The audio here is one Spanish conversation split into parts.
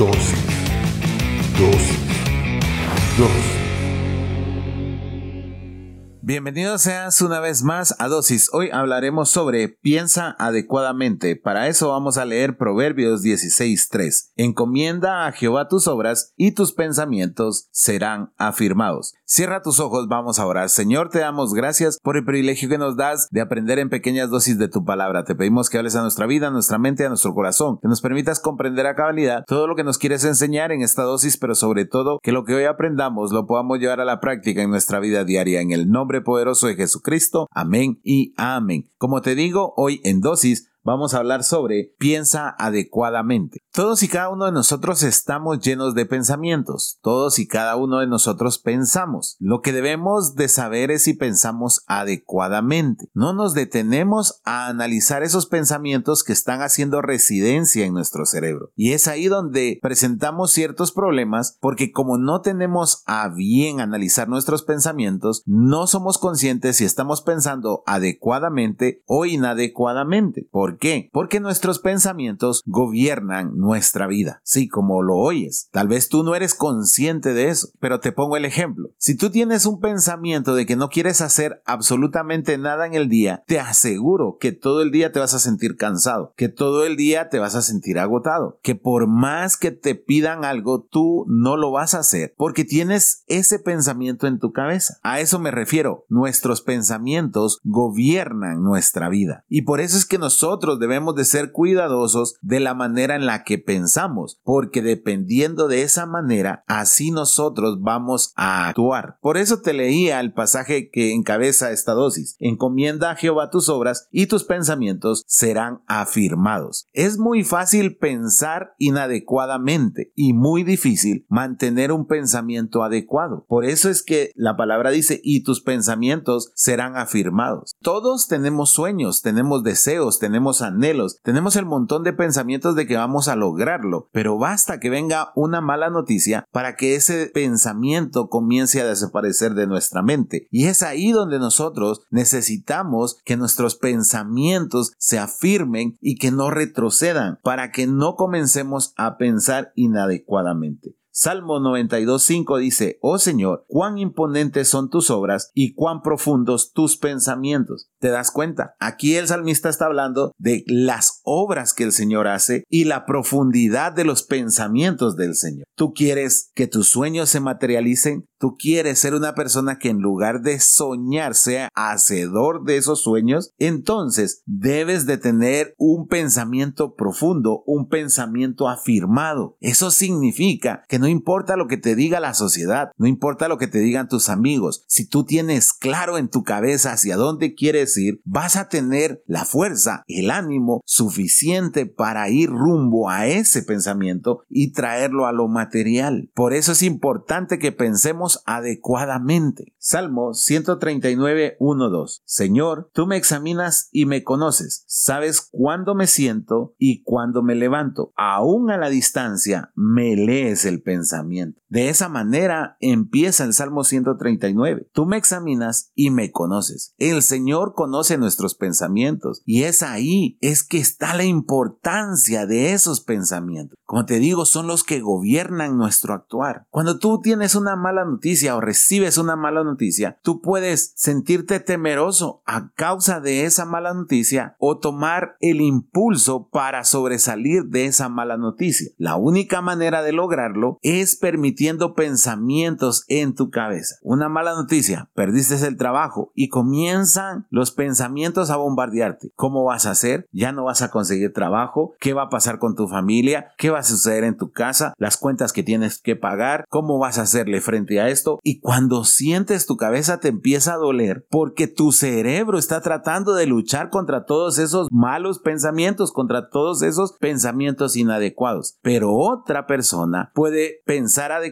Dosis. Dosis. Dosis. Bienvenidos seas una vez más a Dosis. Hoy hablaremos sobre piensa adecuadamente. Para eso vamos a leer Proverbios 16.3. Encomienda a Jehová tus obras y tus pensamientos serán afirmados. Cierra tus ojos, vamos a orar. Señor, te damos gracias por el privilegio que nos das de aprender en pequeñas dosis de tu palabra. Te pedimos que hables a nuestra vida, a nuestra mente, a nuestro corazón, que nos permitas comprender a cabalidad todo lo que nos quieres enseñar en esta dosis, pero sobre todo que lo que hoy aprendamos lo podamos llevar a la práctica en nuestra vida diaria. En el nombre poderoso de Jesucristo. Amén y amén. Como te digo, hoy en dosis vamos a hablar sobre piensa adecuadamente. Todos y cada uno de nosotros estamos llenos de pensamientos. Todos y cada uno de nosotros pensamos. Lo que debemos de saber es si pensamos adecuadamente. No nos detenemos a analizar esos pensamientos que están haciendo residencia en nuestro cerebro. Y es ahí donde presentamos ciertos problemas porque como no tenemos a bien analizar nuestros pensamientos, no somos conscientes si estamos pensando adecuadamente o inadecuadamente. ¿Por qué? Porque nuestros pensamientos gobiernan nuestra vida. Sí, como lo oyes. Tal vez tú no eres consciente de eso, pero te pongo el ejemplo. Si tú tienes un pensamiento de que no quieres hacer absolutamente nada en el día, te aseguro que todo el día te vas a sentir cansado, que todo el día te vas a sentir agotado, que por más que te pidan algo, tú no lo vas a hacer porque tienes ese pensamiento en tu cabeza. A eso me refiero. Nuestros pensamientos gobiernan nuestra vida. Y por eso es que nosotros debemos de ser cuidadosos de la manera en la que pensamos, porque dependiendo de esa manera, así nosotros vamos a actuar. Por eso te leía el pasaje que encabeza esta dosis. Encomienda a Jehová tus obras y tus pensamientos serán afirmados. Es muy fácil pensar inadecuadamente y muy difícil mantener un pensamiento adecuado. Por eso es que la palabra dice y tus pensamientos serán afirmados. Todos tenemos sueños, tenemos deseos, tenemos anhelos, tenemos el montón de pensamientos de que vamos a lograrlo, pero basta que venga una mala noticia para que ese pensamiento comience a desaparecer de nuestra mente. Y es ahí donde nosotros necesitamos que nuestros pensamientos se afirmen y que no retrocedan para que no comencemos a pensar inadecuadamente. Salmo 92.5 dice, Oh Señor, cuán imponentes son tus obras y cuán profundos tus pensamientos. ¿Te das cuenta? Aquí el salmista está hablando de las obras que el Señor hace y la profundidad de los pensamientos del Señor. ¿Tú quieres que tus sueños se materialicen? ¿Tú quieres ser una persona que en lugar de soñar sea hacedor de esos sueños? Entonces debes de tener un pensamiento profundo, un pensamiento afirmado. Eso significa que no importa lo que te diga la sociedad, no importa lo que te digan tus amigos, si tú tienes claro en tu cabeza hacia dónde quieres ir, vas a tener la fuerza, el ánimo suficiente para ir rumbo a ese pensamiento y traerlo a lo material. Por eso es importante que pensemos adecuadamente. Salmo 139, 1, 2. Señor, tú me examinas y me conoces. Sabes cuándo me siento y cuándo me levanto. Aún a la distancia me lees el pensamiento. De esa manera empieza el Salmo 139. Tú me examinas y me conoces. El Señor conoce nuestros pensamientos y es ahí, es que está la importancia de esos pensamientos. Como te digo, son los que gobiernan nuestro actuar. Cuando tú tienes una mala noticia o recibes una mala noticia, tú puedes sentirte temeroso a causa de esa mala noticia o tomar el impulso para sobresalir de esa mala noticia. La única manera de lograrlo es permitiendo pensamientos en tu cabeza. Una mala noticia, perdiste el trabajo y comienzan los pensamientos a bombardearte. ¿Cómo vas a hacer? Ya no vas a conseguir trabajo. ¿Qué va a pasar con tu familia? ¿Qué va a suceder en tu casa? Las cuentas que tienes que pagar. ¿Cómo vas a hacerle frente a esto y cuando sientes tu cabeza te empieza a doler porque tu cerebro está tratando de luchar contra todos esos malos pensamientos, contra todos esos pensamientos inadecuados. Pero otra persona puede pensar adecuadamente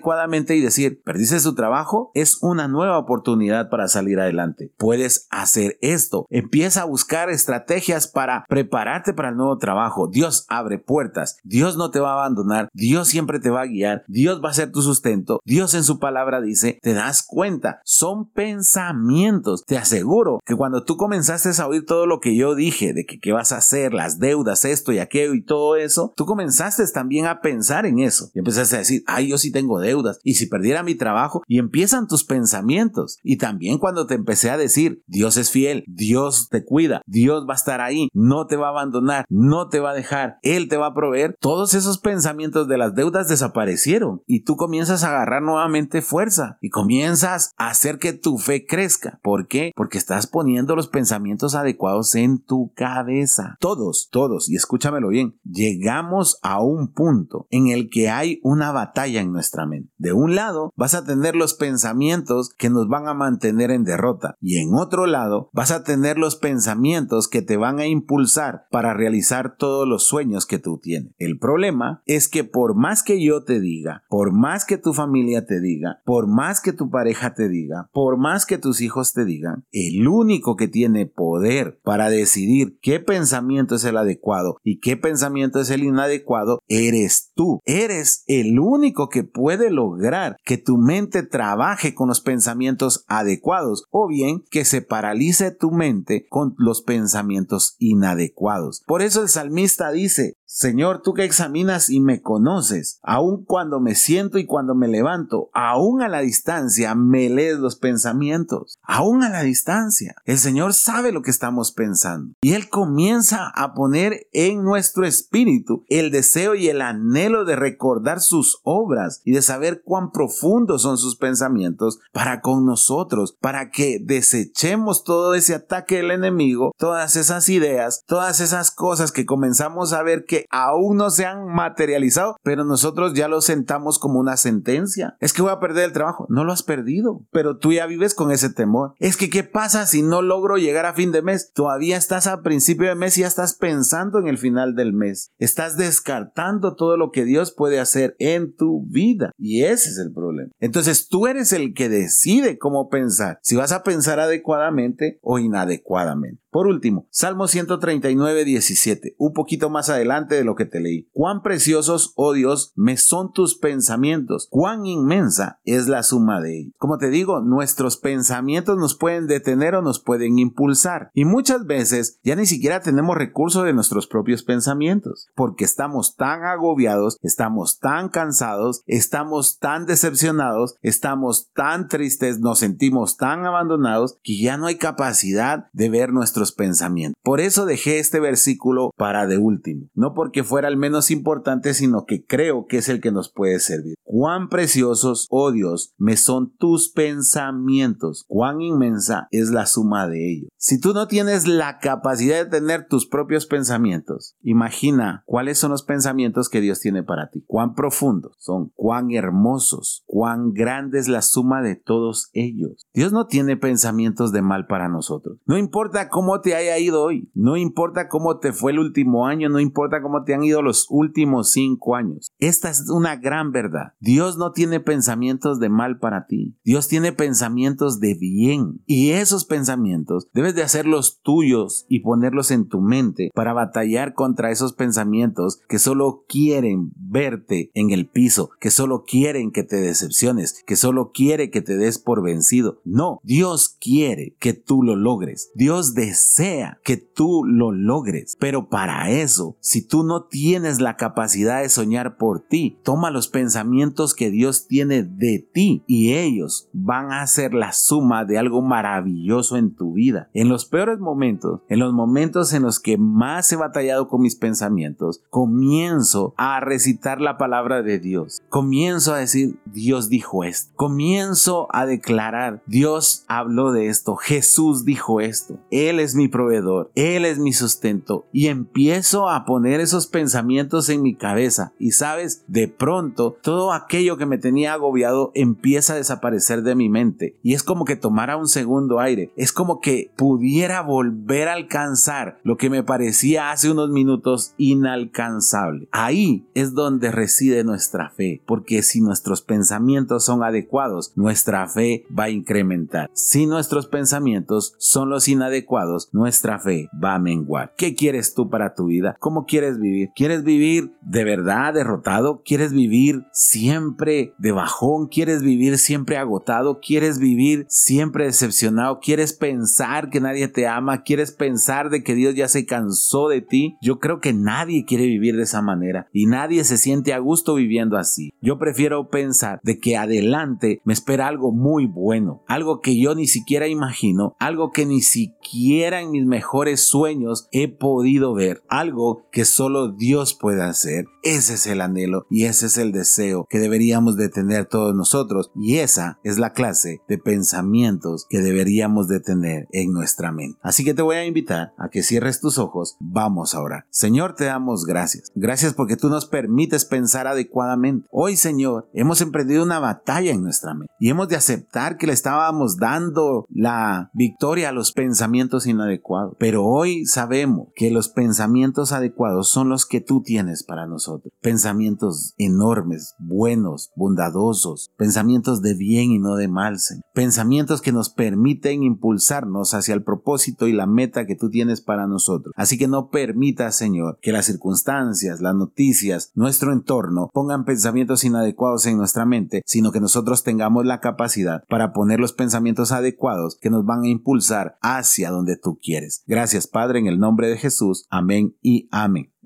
y decir, perdiste su trabajo, es una nueva oportunidad para salir adelante. Puedes hacer esto. Empieza a buscar estrategias para prepararte para el nuevo trabajo. Dios abre puertas. Dios no te va a abandonar. Dios siempre te va a guiar guiar, Dios va a ser tu sustento, Dios en su palabra dice, te das cuenta, son pensamientos. Te aseguro que cuando tú comenzaste a oír todo lo que yo dije, de que qué vas a hacer, las deudas, esto y aquello y todo eso, tú comenzaste también a pensar en eso. Y empezaste a decir, ay, yo sí tengo deudas, y si perdiera mi trabajo, y empiezan tus pensamientos. Y también cuando te empecé a decir, Dios es fiel, Dios te cuida, Dios va a estar ahí, no te va a abandonar, no te va a dejar, Él te va a proveer, todos esos pensamientos de las deudas desaparecieron y tú comienzas a agarrar nuevamente fuerza y comienzas a hacer que tu fe crezca. ¿Por qué? Porque estás poniendo los pensamientos adecuados en tu cabeza. Todos, todos, y escúchamelo bien, llegamos a un punto en el que hay una batalla en nuestra mente. De un lado vas a tener los pensamientos que nos van a mantener en derrota y en otro lado vas a tener los pensamientos que te van a impulsar para realizar todos los sueños que tú tienes. El problema es que por más que yo te diga, por más que tu familia te diga, por más que tu pareja te diga, por más que tus hijos te digan, el único que tiene poder para decidir qué pensamiento es el adecuado y qué pensamiento es el inadecuado eres tú. Eres el único que puede lograr que tu mente trabaje con los pensamientos adecuados o bien que se paralice tu mente con los pensamientos inadecuados. Por eso el salmista dice, Señor, tú que examinas y me conoces, aun cuando me siento y cuando me levanto, aun a la distancia me lees los pensamientos, aun a la distancia. El Señor sabe lo que estamos pensando y Él comienza a poner en nuestro espíritu el deseo y el anhelo de recordar sus obras y de saber cuán profundos son sus pensamientos para con nosotros, para que desechemos todo ese ataque del enemigo, todas esas ideas, todas esas cosas que comenzamos a ver que aún no se han materializado, pero nosotros ya lo sentamos como una sentencia. Es que voy a perder el trabajo. No lo has perdido, pero tú ya vives con ese temor. Es que, ¿qué pasa si no logro llegar a fin de mes? Todavía estás a principio de mes y ya estás pensando en el final del mes. Estás descartando todo lo que Dios puede hacer en tu vida. Y ese es el problema. Entonces tú eres el que decide cómo pensar. Si vas a pensar adecuadamente o inadecuadamente. Por último, Salmo 139, 17, un poquito más adelante de lo que te leí. Cuán preciosos, oh Dios, me son tus pensamientos, cuán inmensa es la suma de ellos. Como te digo, nuestros pensamientos nos pueden detener o nos pueden impulsar. Y muchas veces ya ni siquiera tenemos recursos de nuestros propios pensamientos, porque estamos tan agobiados, estamos tan cansados, estamos tan decepcionados, estamos tan tristes, nos sentimos tan abandonados, que ya no hay capacidad de ver nuestros pensamientos. Por eso dejé este versículo para de último, no porque fuera el menos importante, sino que creo que es el que nos puede servir. Cuán preciosos, oh Dios, me son tus pensamientos, cuán inmensa es la suma de ellos. Si tú no tienes la capacidad de tener tus propios pensamientos, imagina cuáles son los pensamientos que Dios tiene para ti, cuán profundos son, cuán hermosos, cuán grande es la suma de todos ellos. Dios no tiene pensamientos de mal para nosotros. No importa cómo te haya ido hoy, no importa cómo te fue el último año, no importa cómo te han ido los últimos cinco años. Esta es una gran verdad. Dios no tiene pensamientos de mal para ti. Dios tiene pensamientos de bien. Y esos pensamientos debes de hacerlos tuyos y ponerlos en tu mente para batallar contra esos pensamientos que solo quieren verte en el piso, que solo quieren que te decepciones, que solo quiere que te des por vencido. No, Dios quiere que tú lo logres. Dios desea sea que tú lo logres. Pero para eso, si tú no tienes la capacidad de soñar por ti, toma los pensamientos que Dios tiene de ti y ellos van a ser la suma de algo maravilloso en tu vida. En los peores momentos, en los momentos en los que más he batallado con mis pensamientos, comienzo a recitar la palabra de Dios. Comienzo a decir, Dios dijo esto. Comienzo a declarar, Dios habló de esto. Jesús dijo esto. Él es mi proveedor, Él es mi sustento. Y empiezo a poner esos pensamientos en mi cabeza. Y sabes, de pronto todo aquello que me tenía agobiado empieza a desaparecer de mi mente. Y es como que tomara un segundo aire. Es como que pudiera volver a alcanzar lo que me parecía hace unos minutos inalcanzable. Ahí es donde reside nuestra fe. Porque si nuestros pensamientos son adecuados, nuestra fe va a incrementar. Si nuestros pensamientos son los inadecuados, Nuestra fe va a menguar. ¿Qué quieres tú para tu vida? ¿Cómo quieres vivir? ¿Quieres vivir de verdad derrotado? ¿Quieres vivir siempre de bajón? ¿Quieres vivir siempre agotado? ¿Quieres vivir siempre decepcionado? ¿Quieres pensar que nadie te ama? ¿Quieres pensar de que Dios ya se cansó de ti? Yo creo que nadie quiere vivir de esa manera y nadie se siente a gusto viviendo así. Yo prefiero pensar de que adelante me espera algo muy bueno, algo que yo ni siquiera imagino, algo que ni siquiera en mis mejores sueños he podido ver, algo que solo Dios puede hacer. Ese es el anhelo y ese es el deseo que deberíamos de tener todos nosotros y esa es la clase de pensamientos que deberíamos de tener en nuestra mente. Así que te voy a invitar a que cierres tus ojos, vamos ahora. Señor, te damos gracias. Gracias porque tú nos permites pensar adecuadamente. Hoy, Señor, hemos emprendido una batalla en nuestra mente y hemos de aceptar que le estábamos dando la victoria a los pensamientos inadecuados. Pero hoy sabemos que los pensamientos adecuados son los que tú tienes para nosotros. Pensamientos enormes, buenos, bondadosos, pensamientos de bien y no de mal, Pensamientos que nos permiten impulsarnos hacia el propósito y la meta que tú tienes para nosotros. Así que no permita, Señor, que las circunstancias, las noticias, nuestro entorno pongan pensamientos inadecuados en nuestra mente, sino que nosotros tengamos la capacidad para poner los pensamientos adecuados que nos van a impulsar hacia donde tú quieres. Gracias, Padre, en el nombre de Jesús. Amén y amén.